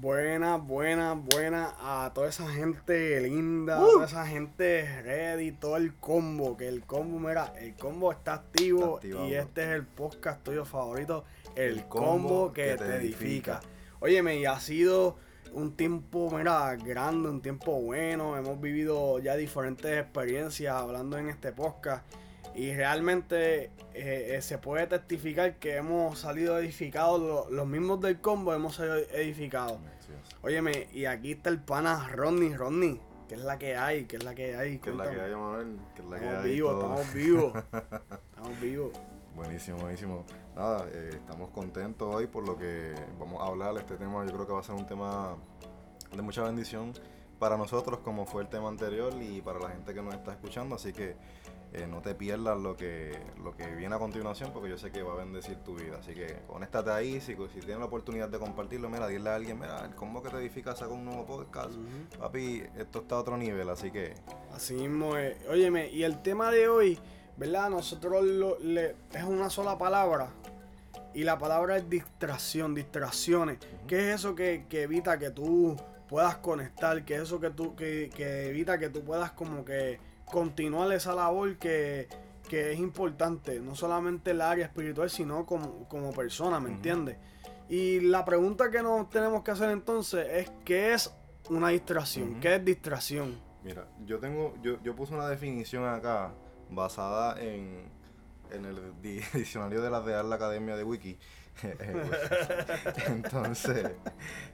Buena, buena, buena a toda esa gente linda, a toda esa gente ready, todo el combo. Que el combo, mira, el combo está activo y este es el podcast tuyo favorito, el, combo, que, te edifica. Óyeme, y ha sido un tiempo, mira, grande, un tiempo bueno. Hemos vivido ya diferentes experiencias hablando en este podcast. Y realmente eh, eh, se puede testificar que hemos salido edificados, los, mismos del combo hemos salido edificados. Óyeme, y aquí está el pana Ronnie, Ronnie, que es la que hay, que es la que hay. Que es la que hay, Manuel, que es la estamos que Vivos, estamos vivos, estamos vivos. Buenísimo, buenísimo. Nada, eh, estamos contentos hoy por lo que vamos a hablar. Este tema yo creo que va a ser un tema de mucha bendición para nosotros como fue el tema anterior y para la gente que nos está escuchando. Así que eh, no te pierdas lo que, lo que viene a continuación porque yo sé que va a bendecir tu vida. Así que conéctate ahí, si, si tienes la oportunidad de compartirlo, mira, dile a alguien, mira, el combo que te edifica saca un nuevo podcast. Papi, esto está a otro nivel, así que... Así mismo es. Óyeme, y el tema de hoy, ¿verdad? Nosotros lo, le, es una sola palabra. Y la palabra es distracción, distracciones. ¿Qué es eso que, que, evita que tú puedas conectar? ¿Qué es eso que, tú, que, que evita que tú puedas como que continuar esa labor que, es importante, no solamente el área espiritual, sino como, como persona, ¿me entiendes? Y la pregunta que nos tenemos que hacer entonces es, ¿qué es una distracción? ¿Qué es distracción? Mira, yo tengo, yo, yo puse una definición acá basada en, en el diccionario de la Real Academia de Wiki. Entonces,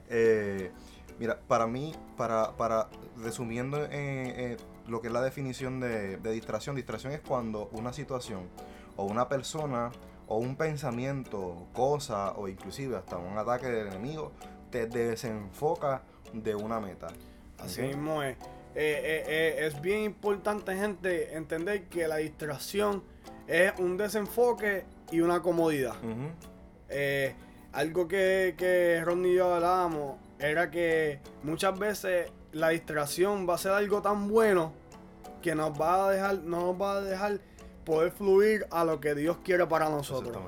eh, mira, para mí, para, para resumiendo eh, eh lo que es la definición de, distracción. Distracción es cuando una situación o una persona o un pensamiento, cosa o inclusive hasta un ataque del enemigo te desenfoca de una meta. Así mismo es. Eh, eh, eh, es bien importante, gente, entender que la distracción es un desenfoque y una comodidad. algo que, que Ronnie y yo hablábamos era que muchas veces la distracción va a ser algo tan bueno que nos va a dejar, no nos va a dejar poder fluir a lo que Dios quiere para nosotros.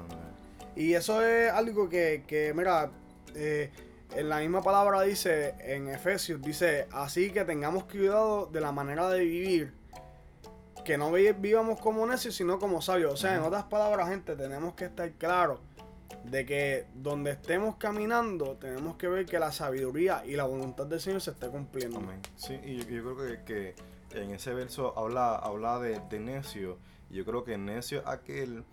Y eso es algo que, que mira, eh, en la misma palabra dice, en Efesios, dice, así que tengamos cuidado de la manera de vivir, que no vivamos como necios, sino como sabios. O sea, en otras palabras, gente, tenemos que estar claros de que donde estemos caminando tenemos que ver que la sabiduría y la voluntad del Señor se esté cumpliendo. Sí, y yo, creo que, en ese verso habla, habla de, de, necio. Yo creo que necio es aquel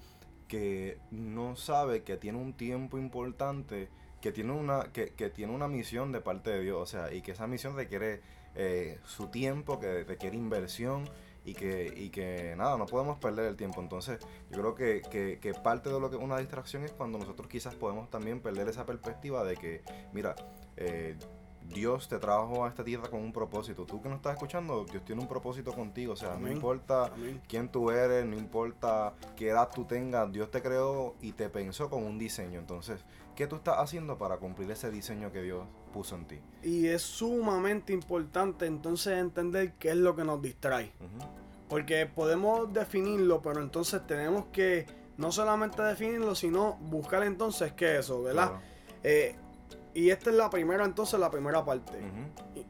que no sabe que tiene un tiempo importante, que tiene una, que, tiene una misión de parte de Dios, o sea, y que esa misión requiere eh, su tiempo, que requiere inversión y que, y que nada, no podemos perder el tiempo. Entonces, yo creo que, que, parte de lo que una distracción es cuando nosotros quizás podemos también perder esa perspectiva de que, mira, eh, Dios te trajo a esta tierra con un propósito. Tú que no estás escuchando, Dios tiene un propósito contigo. O sea, no importa quién tú eres, no importa qué edad tú tengas, Dios te creó y te pensó con un diseño. Entonces, ¿qué tú estás haciendo para cumplir ese diseño que Dios puso en ti? Y es sumamente importante entonces entender qué es lo que nos distrae. Porque podemos definirlo, pero entonces tenemos que no solamente definirlo, sino buscar entonces qué es eso, ¿verdad? Eh, y esta es la primera, entonces, la primera parte.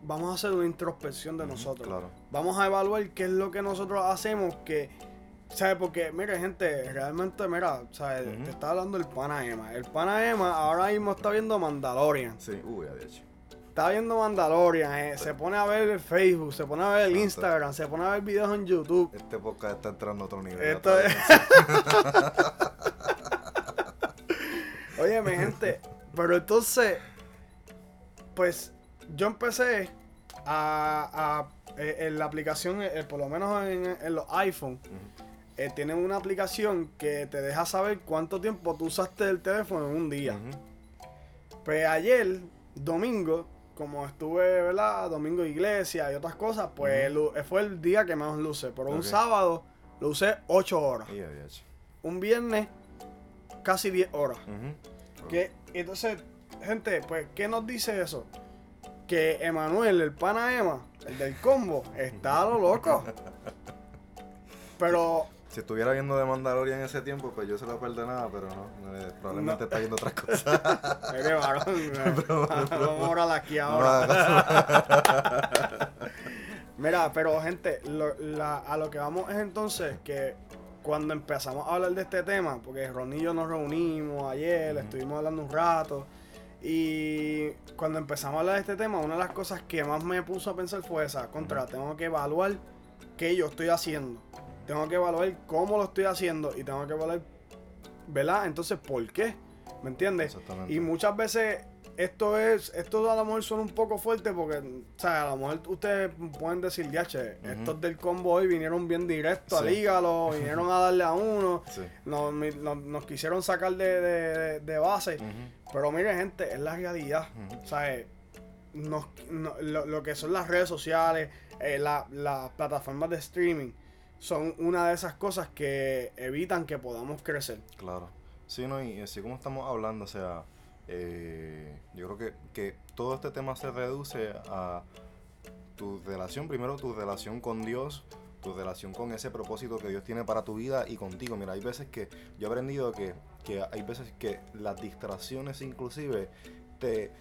Vamos a hacer una introspección de nosotros. Vamos a evaluar qué es lo que nosotros hacemos que... ¿Sabes? Porque, mire, gente, realmente, mira, ¿sabes? Te está hablando el pana Emma. El pana Emma ahora mismo está viendo Mandalorian. Sí, uy, de hecho. Está viendo Mandalorian, eh. se pone a ver el Facebook, se pone a ver el Instagram, se pone a ver videos en YouTube. Este podcast está entrando a otro nivel. Esto Oye, mi gente, pero entonces pues yo empecé a, eh, en la aplicación, eh, por lo menos en, los iPhone, eh, tienen una aplicación que te deja saber cuánto tiempo tú usaste el teléfono en un día. Pues ayer, domingo, como estuve, ¿verdad? Domingo iglesia y otras cosas, pues fue el día que más usé. Pero un sábado lo usé 8 horas. Un viernes, casi 10 horas. Que, entonces gente, pues, ¿qué nos dice eso? Que Emanuel, el pana Emma, el del combo, está a lo loco. Pero si estuviera viendo de Mandalorian en ese tiempo, pues yo se lo perdonaba, pero no, eh, probablemente está viendo otras cosas. Eres varón, Vamos a aquí ahora. Mira, pero gente, a lo que vamos es entonces que cuando empezamos a hablar de este tema, porque Ron y yo nos reunimos ayer, estuvimos hablando un rato, y cuando empezamos a hablar de este tema, una de las cosas que más me puso a pensar fue esa, contra, tengo que evaluar qué yo estoy haciendo, tengo que evaluar cómo lo estoy haciendo y tengo que evaluar, ¿verdad? Entonces, ¿por qué? ¿Me entiendes? Y muchas veces esto es, esto a lo mejor suena un poco fuerte porque, o sea, a lo mejor ustedes pueden decir, ya, che, estos del combo hoy vinieron bien directo al hígado, vinieron a darle a uno, nos, quisieron sacar de, base. Pero mire, gente, es la realidad. O sea, eh, lo, que son las redes sociales, eh, las plataformas de streaming, son una de esas cosas que evitan que podamos crecer. Claro. Sí, no, y así como estamos hablando, o sea, eh, yo creo que, que, todo este tema se reduce a tu relación, primero tu relación con Dios, tu relación con ese propósito que Dios tiene para tu vida y contigo. Mira, hay veces que yo he aprendido que, que hay veces que las distracciones inclusive te,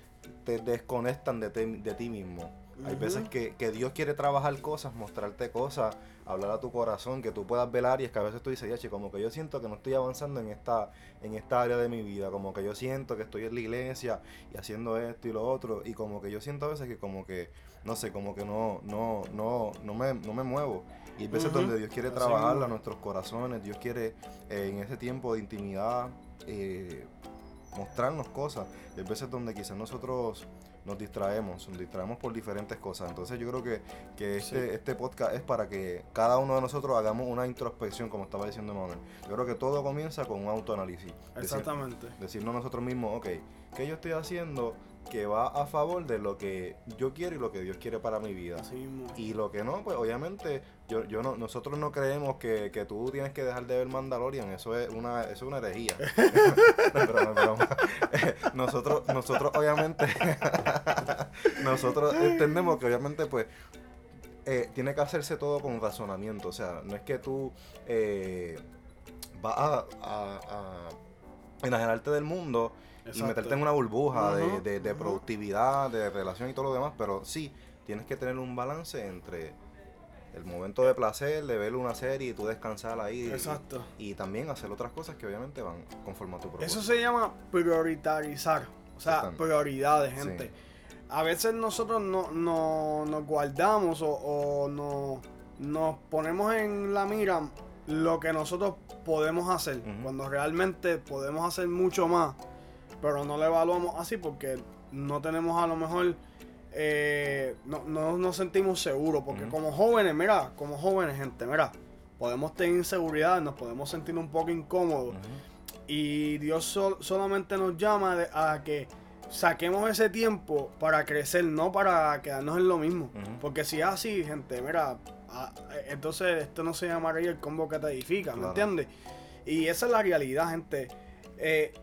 te desconectan de, de ti mismo. Hay veces que, que, Dios quiere trabajar cosas, mostrarte cosas, hablar a tu corazón, que tú puedas velar y es que a veces tú dices, ya, como que yo siento que no estoy avanzando en esta, en esta área de mi vida, como que yo siento que estoy en la iglesia y haciendo esto y lo otro, y como que yo siento a veces que como que, no sé, como que no, no, no, no me, no me muevo. Y hay veces donde Dios quiere trabajar a nuestros corazones, Dios quiere eh, en ese tiempo de intimidad eh, mostrarnos cosas. Y hay veces donde quizás nosotros nos distraemos, nos distraemos por diferentes cosas. Entonces yo creo que, que este, este podcast es para que cada uno de nosotros hagamos una introspección, como estaba diciendo Manuel. Yo creo que todo comienza con un autoanálisis. Exactamente. decirnos nosotros mismos, ok, ¿qué yo estoy haciendo? Que va a favor de lo que yo quiero y lo que Dios quiere para mi vida. y lo que no, pues obviamente yo, yo no, nosotros no creemos que, que, tú tienes que dejar de ver Mandalorian, eso es una, eso es una herejía. nosotros, nosotros obviamente, nosotros entendemos que obviamente pues eh, tiene que hacerse todo con razonamiento, o sea, no es que tú eh, vas a, a, a enajenarte del mundo y meterte en una burbuja de, de, productividad, de relación y todo lo demás, pero sí, tienes que tener un balance entre el momento de placer, de ver una serie y tú descansar ahí. Exacto. Y, también hacer otras cosas que obviamente van conforme a tu propósito. Eso se llama prioritarizar, o sea, prioridades, gente. A veces nosotros no, no nos guardamos o, o no, nos ponemos en la mira lo que nosotros podemos hacer, cuando realmente podemos hacer mucho más pero no lo evaluamos así porque no tenemos a lo mejor, eh, no, nos sentimos seguros, porque como jóvenes, mira, como jóvenes, gente, mira, podemos tener inseguridad, nos podemos sentir un poco incómodos. Y Dios solamente nos llama a que saquemos ese tiempo para crecer, no para quedarnos en lo mismo. Porque si es así, gente, mira, entonces esto no se llamaría el combo que te edifica, ¿me entiendes? Y esa es la realidad, gente. Eh,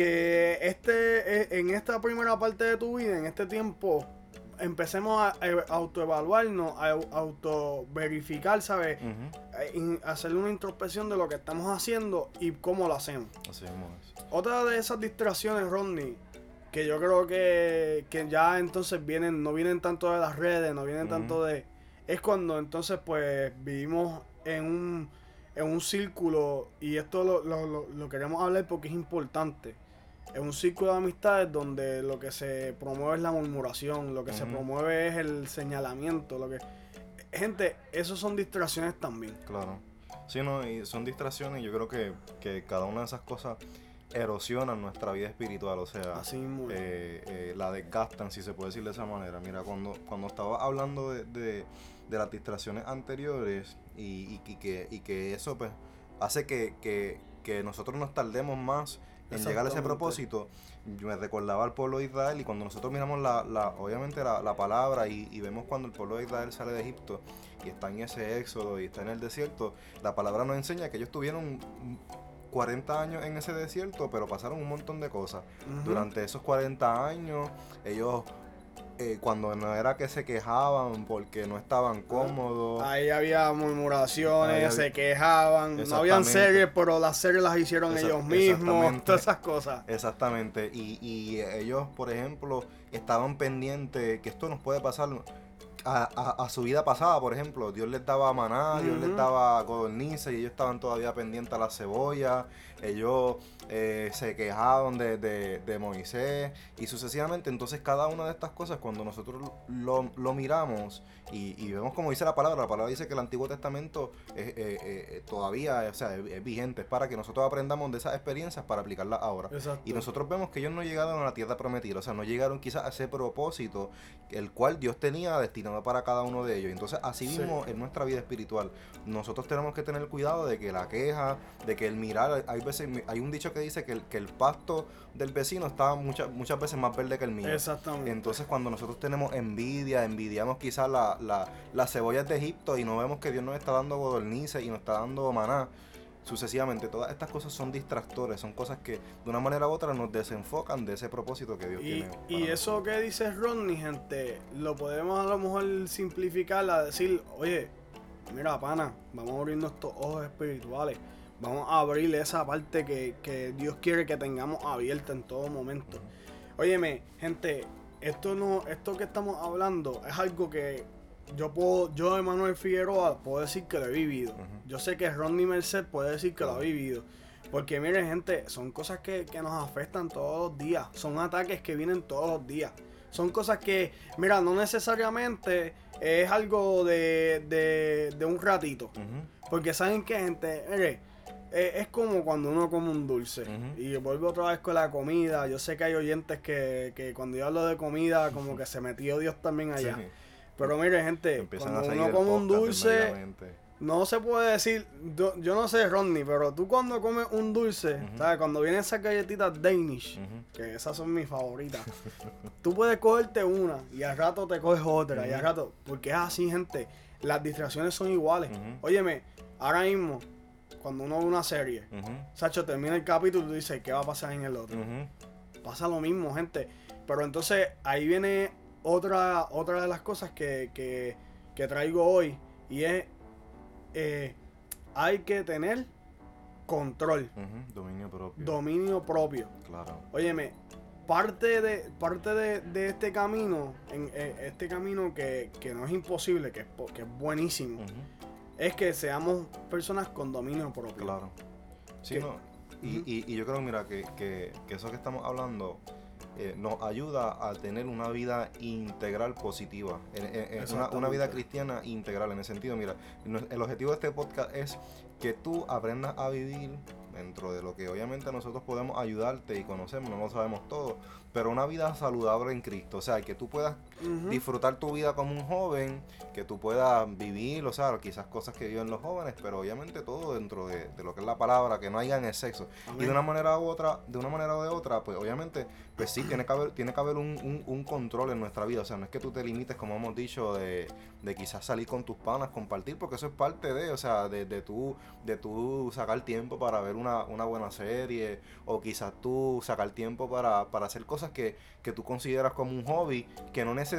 que este e, en esta primera parte de tu vida, en este tiempo, empecemos a, autoevaluarnos, a autoverificar, ¿sabes? Eh, hacerle una introspección de lo que estamos haciendo y cómo lo hacemos. Otra de esas distracciones, Rodney, que yo creo que, que, ya entonces vienen, no vienen tanto de las redes, no vienen tanto de... Es cuando entonces pues vivimos en un en un círculo, y esto lo, queremos hablar porque es importante, en un círculo de amistades donde lo que se promueve es la murmuración, lo que se promueve es el señalamiento, lo que... Gente, esos son distracciones también. Claro. Sí, no, y son distracciones y yo creo que, que cada una de esas cosas erosionan nuestra vida espiritual, o sea, Así eh, eh, la desgastan, si se puede decir de esa manera. Mira, cuando, cuando estaba hablando de, de, de las distracciones anteriores, y, que, y que eso pues hace que, que, nosotros nos tardemos más en llegar a ese propósito. Yo me recordaba al pueblo de Israel y cuando nosotros miramos la, la obviamente la, palabra y, vemos cuando el pueblo de Israel sale de Egipto y está en ese éxodo y está en el desierto, la palabra nos enseña que ellos tuvieron 40 años en ese desierto, pero pasaron un montón de cosas. Durante esos 40 años ellos eh, cuando no era que se quejaban porque no estaban cómodos. Ahí había murmuraciones, se quejaban, no habían series, pero las series las hicieron ellos mismos, todas esas cosas. Exactamente, y, y ellos, por ejemplo, estaban pendientes que esto nos puede pasar a, su vida pasada, por ejemplo, Dios les daba maná, Dios les daba codornices y ellos estaban todavía pendientes a la cebolla, ellos eh, se quejaban de, de, Moisés y sucesivamente. Entonces cada una de estas cosas, cuando nosotros lo, lo miramos y, vemos como dice la palabra, la palabra dice que el Antiguo Testamento eh, eh, todavía o sea, es, vigente, es para que nosotros aprendamos de esas experiencias para aplicarlas ahora. Y nosotros vemos que ellos no llegaron a la tierra prometida, o sea, no llegaron quizás a ese propósito el cual Dios tenía destinado para cada uno de ellos. Entonces, así mismo en nuestra vida espiritual, nosotros tenemos que tener cuidado de que la queja, de que el mirar, hay veces, hay un dicho que dice que el, que el pasto del vecino está muchas, muchas veces más verde que el mío. Exactamente. Entonces, cuando nosotros tenemos envidia, envidiamos quizás la, la, las cebollas de Egipto y no vemos que Dios nos está dando godornices y nos está dando maná, sucesivamente, todas estas cosas son distractores, son cosas que de una manera u otra nos desenfocan de ese propósito que Dios tiene. Y eso que dice Ronnie, gente, lo podemos a lo mejor simplificar a decir, oye, mira, pana, vamos a abrir nuestros ojos espirituales. Vamos a abrir esa parte que, Dios quiere que tengamos abierta en todo momento. Óyeme, gente, esto no, esto que estamos hablando es algo que yo puedo, yo Emanuel Figueroa puedo decir que lo he vivido. Yo sé que Ronnie Merced puede decir que lo ha vivido. Porque miren gente, son cosas que, nos afectan todos los días. Son ataques que vienen todos los días. Son cosas que, mira, no necesariamente es algo de, de, un ratito. Porque saben que gente, mire, eh, es como cuando uno come un dulce. Y vuelvo otra vez con la comida. Yo sé que hay oyentes que, que cuando yo hablo de comida, como que se metió Dios también allá. Pero mire, gente, cuando uno come un dulce, no se puede decir, yo, no sé, Rodney, pero tú cuando comes un dulce, ¿sabes? Cuando vienen esas galletitas Danish, que esas son mis favoritas, tú puedes cogerte una y al rato te coges otra, y al rato, porque es así, gente, las distracciones son iguales. Óyeme, ahora mismo, cuando uno ve una serie, Sacho termina el capítulo y tú dices, ¿qué va a pasar en el otro? Pasa lo mismo, gente. Pero entonces ahí viene otra, otra de las cosas que, traigo hoy y es eh, hay que tener control. Dominio propio. Dominio propio. Claro. Óyeme, parte de, parte de, este camino, en, este camino que, no es imposible, que es, que es buenísimo, es que seamos personas con dominio propio. Claro. Sí, no. y, yo creo, mira, que, que, que eso que estamos hablando eh, nos ayuda a tener una vida integral positiva, una, vida cristiana integral en el sentido, mira, el objetivo de este podcast es que tú aprendas a vivir dentro de lo que obviamente nosotros podemos ayudarte y conocemos, no lo sabemos todo, pero una vida saludable en Cristo, o sea, que tú puedas disfrutar tu vida como un joven, que tú puedas vivir, o sea, quizás cosas que viven los jóvenes, pero obviamente todo dentro de, lo que es la palabra, que no haya en exceso. Y de una manera u otra, de una manera u de otra, pues obviamente, pues sí, tiene que haber, tiene que haber un, un, control en nuestra vida, o sea, no es que tú te limites, como hemos dicho, de, de quizás salir con tus panas, compartir, porque eso es parte de, o sea, de, de tú, de tú sacar tiempo para ver una, una buena serie, o quizás tú sacar tiempo para, para hacer cosas que, que tú consideras como un hobby, que no necesariamente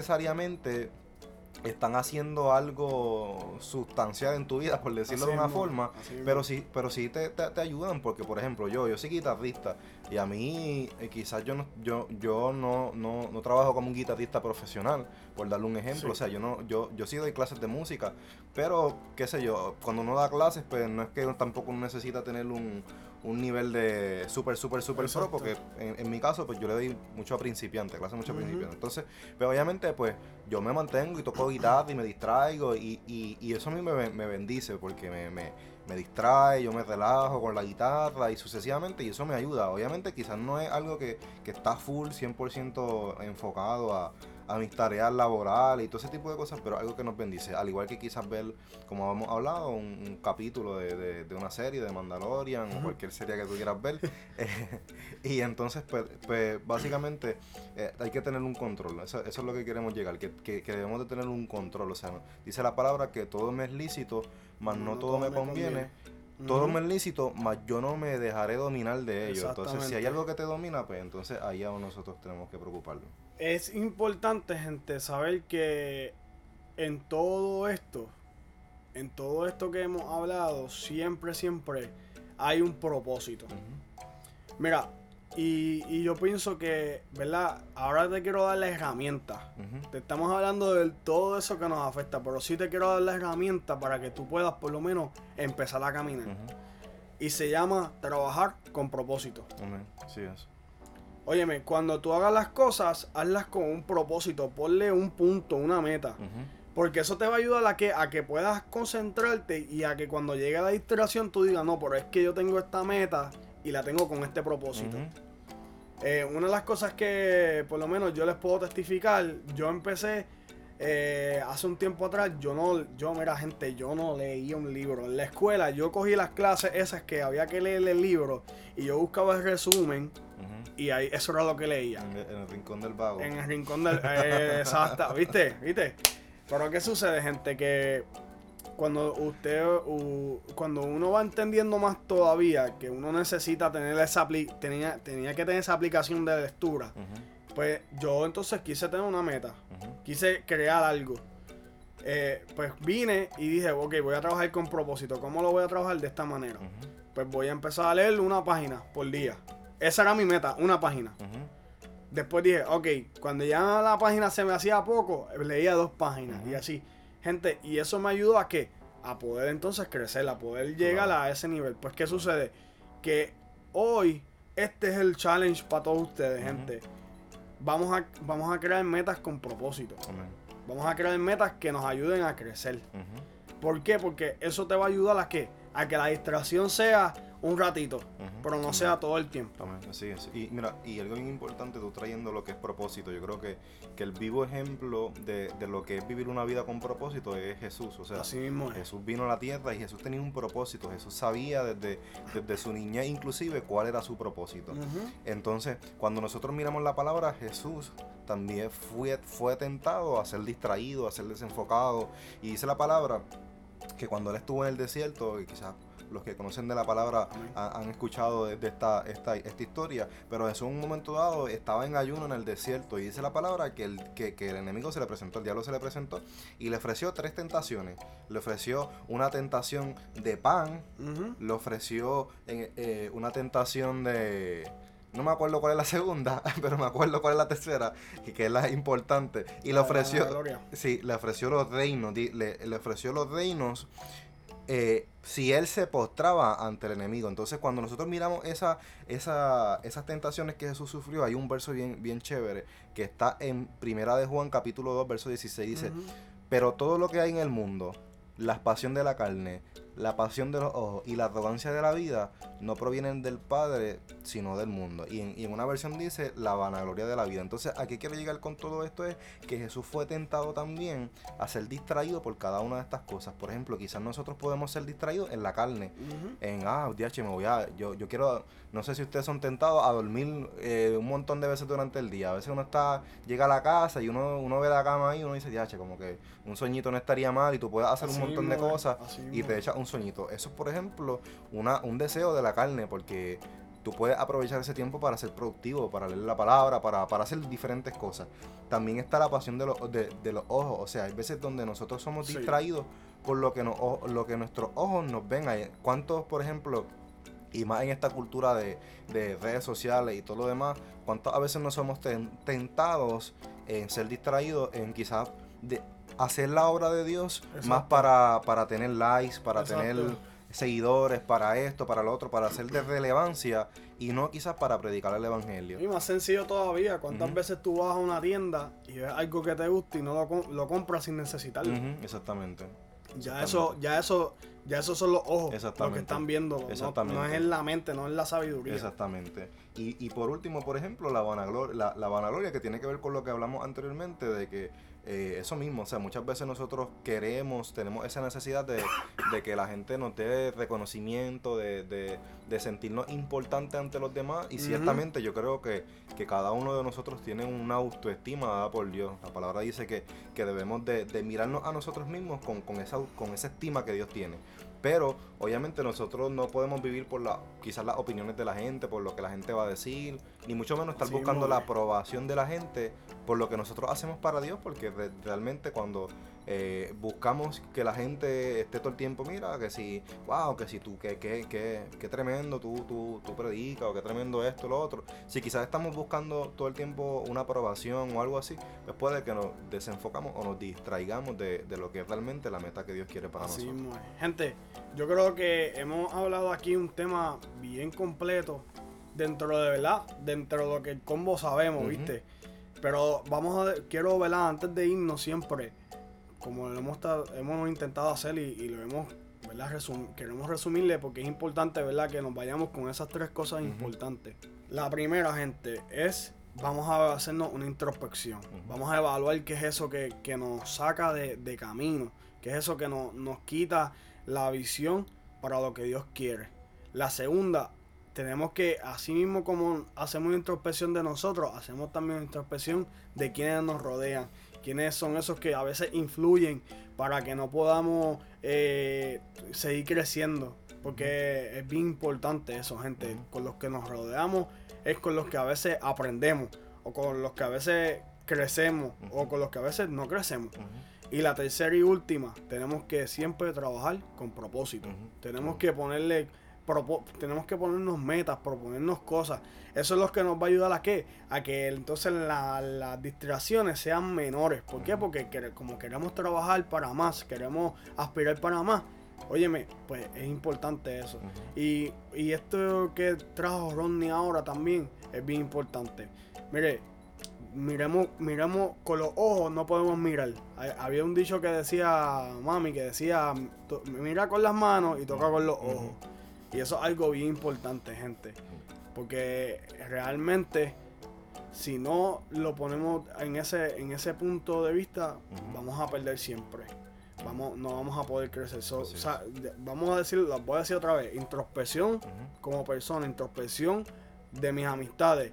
están haciendo algo sustancial en tu vida, por decirlo de una forma, pero sí, pero sí te, te, ayudan, porque por ejemplo, yo, yo soy guitarrista y a mí eh, quizás yo no, yo, yo no, no, no, trabajo como un guitarrista profesional, por darle un ejemplo, o sea, yo no, yo, yo sí doy clases de música, pero qué sé yo, cuando uno da clases, pues no es que tampoco necesita tener un, un nivel de súper, súper, súper pro, porque en, mi caso, pues yo le doy mucho a principiantes, clase mucho a principiantes. Entonces, pero obviamente, pues yo me mantengo y toco guitarra y me distraigo y, y, y eso a mí me, me bendice porque me, me, me, distrae, yo me relajo con la guitarra y sucesivamente y eso me ayuda. Obviamente quizás no es algo que, que está full 100% enfocado a a mis tareas laborales y todo ese tipo de cosas, pero algo que nos bendice. Al igual que quizás ver, como hemos hablado, un, capítulo de, de, una serie de Mandalorian o cualquier serie que tú quieras ver. Eh, y entonces, pues, pues básicamente eh, hay que tener un control. Eso, eso, es lo que queremos llegar, que, que, debemos de tener un control. O sea, dice la palabra que todo me es lícito, mas no, todo, me, conviene todo me es lícito, mas yo no me dejaré dominar de ello. Entonces, si hay algo que te domina, pues entonces ahí a nosotros tenemos que preocuparnos. Es importante, gente, saber que en todo esto, en todo esto que hemos hablado, siempre, siempre hay un propósito. Mira, y, yo pienso que, ¿verdad? Ahora te quiero dar la herramienta. Te estamos hablando de todo eso que nos afecta, pero sí te quiero dar la herramienta para que tú puedas por lo menos empezar a caminar. Y se llama trabajar con propósito. Sí es. Óyeme, cuando tú hagas las cosas, hazlas con un propósito, ponle un punto, una meta. Porque eso te va a ayudar a que, a que puedas concentrarte y a que cuando llegue la distracción tú digas, no, pero es que yo tengo esta meta y la tengo con este propósito. Eh, una de las cosas que por lo menos yo les puedo testificar, yo empecé eh, hace un tiempo atrás, yo no, yo mira gente, yo no leía un libro. En la escuela yo cogí las clases esas que había que leer el libro y yo buscaba el resumen y ahí eso era lo que leía. En el, rincón del vago. En el rincón del... Eh, exacto, ¿viste? ¿Viste? Pero ¿qué sucede, gente? Que cuando usted cuando uno va entendiendo más todavía que uno necesita tener esa tenía, tenía que tener esa aplicación de lectura pues yo entonces quise tener una meta quise crear algo. Eh, pues vine y dije ok voy a trabajar con propósito. ¿cómo lo voy a trabajar de esta manera? pues voy a empezar a leer una página por día. Esa era mi meta una página. Después dije ok cuando ya la página se me hacía poco leía dos páginas y así Gente, y eso me ayudó a que a poder entonces crecer, a poder llegar a ese nivel. Pues, ¿qué sucede? Que hoy este es el challenge para todos ustedes, gente. Vamos a, vamos a crear metas con propósito. Vamos a crear metas que nos ayuden a crecer. ¿Por qué? Porque eso te va a ayudar a que, a que la distracción sea un ratito, pero no sea todo el tiempo. Así es. Y mira, y algo bien importante, tú trayendo lo que es propósito, yo creo que, que el vivo ejemplo de, lo que es vivir una vida con propósito es Jesús. O sea, Así mismo Jesús vino a la tierra y Jesús tenía un propósito. Jesús sabía desde, desde su niñez inclusive cuál era su propósito. Entonces, cuando nosotros miramos la palabra, Jesús también fue, fue tentado a ser distraído, a ser desenfocado. Y dice la palabra que cuando él estuvo en el desierto, y quizás los que conocen de la palabra han, escuchado de, esta, esta, esta, historia, pero en un momento dado estaba en ayuno en el desierto y dice la palabra que el, que, el enemigo se le presentó, el diablo se le presentó y le ofreció tres tentaciones. Le ofreció una tentación de pan, le ofreció eh, una tentación de... No me acuerdo cuál es la segunda, pero me acuerdo cuál es la tercera, y que es la importante. Y le ofreció. Sí, le ofreció los reinos. Le, le ofreció los reinos eh, si él se postraba ante el enemigo. Entonces, cuando nosotros miramos esa, esa, esas tentaciones que Jesús sufrió, hay un verso bien, bien chévere que está en Primera de Juan, capítulo 2, verso 16. Dice: Pero todo lo que hay en el mundo, la pasión de la carne, la pasión de los ojos y la arrogancia de la vida no provienen del Padre, sino del mundo. Y en, una versión dice la vanagloria de la vida. Entonces, ¿a qué quiero llegar con todo esto? Es que Jesús fue tentado también a ser distraído por cada una de estas cosas. Por ejemplo, quizás nosotros podemos ser distraídos en la carne. En, ah, DH, me voy a. Yo, yo quiero. No sé si ustedes son tentados a dormir eh, un montón de veces durante el día. A veces uno está llega a la casa y uno, uno ve la cama ahí y uno dice, DH, como que un sueñito no estaría mal y tú puedes hacer un montón de cosas y te echas un sueñito. Eso es, por ejemplo, una, un deseo de la carne, porque tú puedes aprovechar ese tiempo para ser productivo, para leer la palabra, para, hacer diferentes cosas. También está la pasión de, los, de, los ojos, o sea, hay veces donde nosotros somos distraídos por lo que, lo que nuestros ojos nos ven. ¿Cuántos, por ejemplo, y más en esta cultura de, redes sociales y todo lo demás, cuántas a veces no somos tentados en ser distraídos, en quizás de hacer la obra de Dios más para, para tener likes, para tener seguidores, para esto, para lo otro, para hacer de relevancia y no quizás para predicar el evangelio. Y más sencillo todavía, ¿cuántas veces tú vas a una tienda y ves algo que te gusta y no lo, lo compras sin necesitarlo? Exactamente. Ya eso, ya eso, ya esos son los ojos los que están viendo. Exactamente. No, es en la mente, no es la sabiduría. Exactamente. Y, y por último, por ejemplo, la vanagloria, la, la vanagloria que tiene que ver con lo que hablamos anteriormente de que eh, eso mismo, o sea, muchas veces nosotros queremos, tenemos esa necesidad de, que la gente nos dé reconocimiento, de, sentirnos importantes ante los demás. Y ciertamente yo creo que, cada uno de nosotros tiene una autoestima dada por Dios. La palabra dice que, debemos de, mirarnos a nosotros mismos con, esa, con esa estima que Dios tiene. Pero obviamente nosotros no podemos vivir por la, quizás las opiniones de la gente, por lo que la gente va a decir, ni mucho menos estar Sí, buscando la aprobación de la gente por lo que nosotros hacemos para Dios, porque re- realmente cuando eh, buscamos que la gente esté todo el tiempo, mira, que si, wow, que si tú, que, que, que, que tremendo tú, tú, tú predicas, o que tremendo esto, lo otro. Si quizás estamos buscando todo el tiempo una aprobación o algo así, pues puede que nos desenfocamos o nos distraigamos de, de lo que es realmente la meta que Dios quiere para Así nosotros. es. Gente, yo creo que hemos hablado aquí un tema bien completo dentro de verdad, dentro de lo que el combo sabemos. ¿viste? Pero vamos a quiero ¿verdad? antes de irnos siempre, como lo hemos, hemos intentado hacer y, y lo hemos, ¿verdad? Resum- queremos resumirle porque es importante, ¿verdad? Que nos vayamos con esas tres cosas importantes. La primera, gente, es vamos a hacernos una introspección. Vamos a evaluar qué es eso que, que nos saca de, de camino, qué es eso que nos, nos quita la visión para lo que Dios quiere. La segunda, tenemos que, así mismo como hacemos una introspección de nosotros, hacemos también una introspección de quienes nos rodean, quiénes son esos que a veces influyen para que no podamos eh, seguir creciendo. Porque es bien importante eso, gente. Con los que nos rodeamos es con los que a veces aprendemos, o con los que a veces crecemos, o con los que a veces no crecemos. Y la tercera y última, tenemos que siempre trabajar con propósito. Tenemos que ponerle tenemos que ponernos metas, proponernos cosas. Eso es lo que nos va a ayudar a qué? A que entonces la- las distracciones sean menores. ¿Por qué? Porque como queremos trabajar para más, queremos aspirar para más. Óyeme, pues es importante eso. Y, y esto que trajo Rodney ahora también es bien importante. Mire, miremos, miremos con los ojos, no podemos mirar. Había un dicho que decía, mami, que decía, mira con las manos y toca con los ojos. Y eso es algo bien importante, gente. Porque realmente, si no lo ponemos en ese, en ese punto de vista, vamos a perder siempre. Vamos, no vamos a poder crecer. So- o sea, vamos a decir, lo voy a decir otra vez, introspección como persona, introspección de mis amistades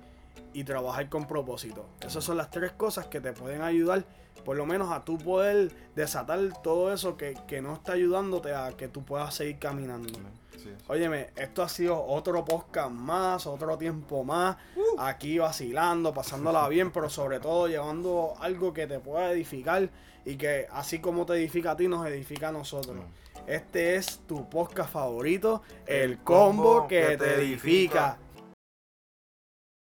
y trabajar con propósito. Esas son las tres cosas que te pueden ayudar, por lo menos a tú poder desatar todo eso que, que no está ayudándote a que tú puedas seguir caminando. Sí. Óyeme, esto ha sido otro podcast más, otro tiempo más, aquí vacilando, pasándola bien, pero sobre todo llevando algo que te pueda edificar y que así como te edifica a ti, nos edifica a nosotros. Este es tu podcast favorito, El Combo que te edifica.